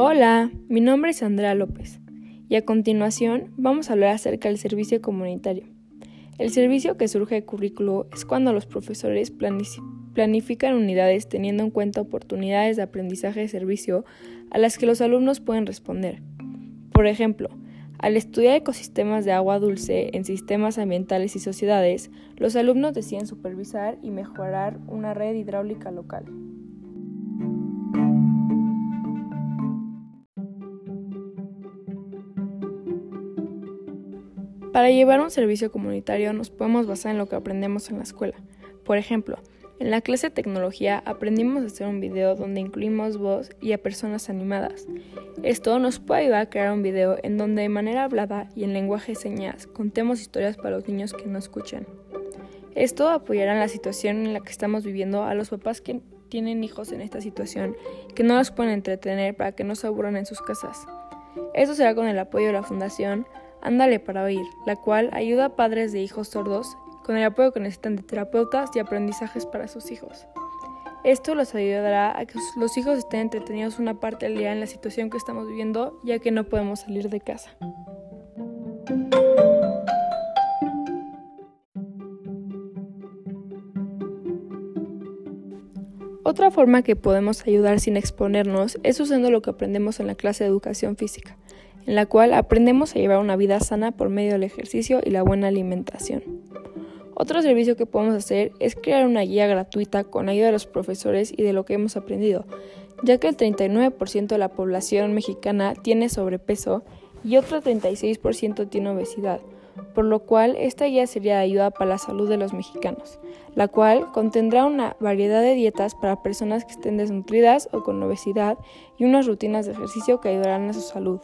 Hola, mi nombre es Andrea López y a continuación vamos a hablar acerca del servicio comunitario. El servicio que surge de currículo es cuando los profesores planifican unidades teniendo en cuenta oportunidades de aprendizaje de servicio a las que los alumnos pueden responder. Por ejemplo, al estudiar ecosistemas de agua dulce en sistemas ambientales y sociedades, los alumnos deciden supervisar y mejorar una red hidráulica local. Para llevar un servicio comunitario nos podemos basar en lo que aprendemos en la escuela. Por ejemplo, en la clase de tecnología aprendimos a hacer un video donde incluimos voz y a personas animadas. Esto nos puede ayudar a crear un video en donde de manera hablada y en lenguaje de señas contemos historias para los niños que no escuchan. Esto apoyará en la situación en la que estamos viviendo a los papás que tienen hijos en esta situación que no los pueden entretener para que no se aburran en sus casas. Esto será con el apoyo de la Fundación Ándale para oír, la cual ayuda a padres de hijos sordos con el apoyo que necesitan de terapeutas y aprendizajes para sus hijos. Esto los ayudará a que los hijos estén entretenidos una parte del día en la situación que estamos viviendo, ya que no podemos salir de casa. Otra forma que podemos ayudar sin exponernos es usando lo que aprendemos en la clase de educación física en la cual aprendemos a llevar una vida sana por medio del ejercicio y la buena alimentación. Otro servicio que podemos hacer es crear una guía gratuita con ayuda de los profesores y de lo que hemos aprendido, ya que el 39% de la población mexicana tiene sobrepeso y otro 36% tiene obesidad, por lo cual esta guía sería de ayuda para la salud de los mexicanos, la cual contendrá una variedad de dietas para personas que estén desnutridas o con obesidad y unas rutinas de ejercicio que ayudarán a su salud.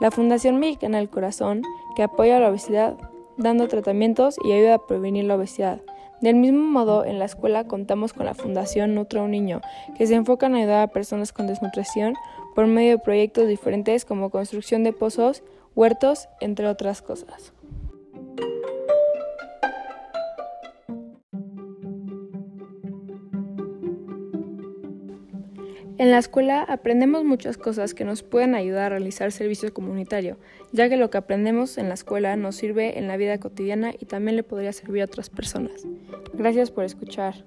La Fundación Mexicana del Corazón, que apoya la obesidad dando tratamientos y ayuda a prevenir la obesidad. Del mismo modo, en la escuela contamos con la Fundación Nutra un Niño, que se enfoca en ayudar a personas con desnutrición por medio de proyectos diferentes como construcción de pozos, huertos, entre otras cosas. En la escuela aprendemos muchas cosas que nos pueden ayudar a realizar servicio comunitario, ya que lo que aprendemos en la escuela nos sirve en la vida cotidiana y también le podría servir a otras personas. Gracias por escuchar.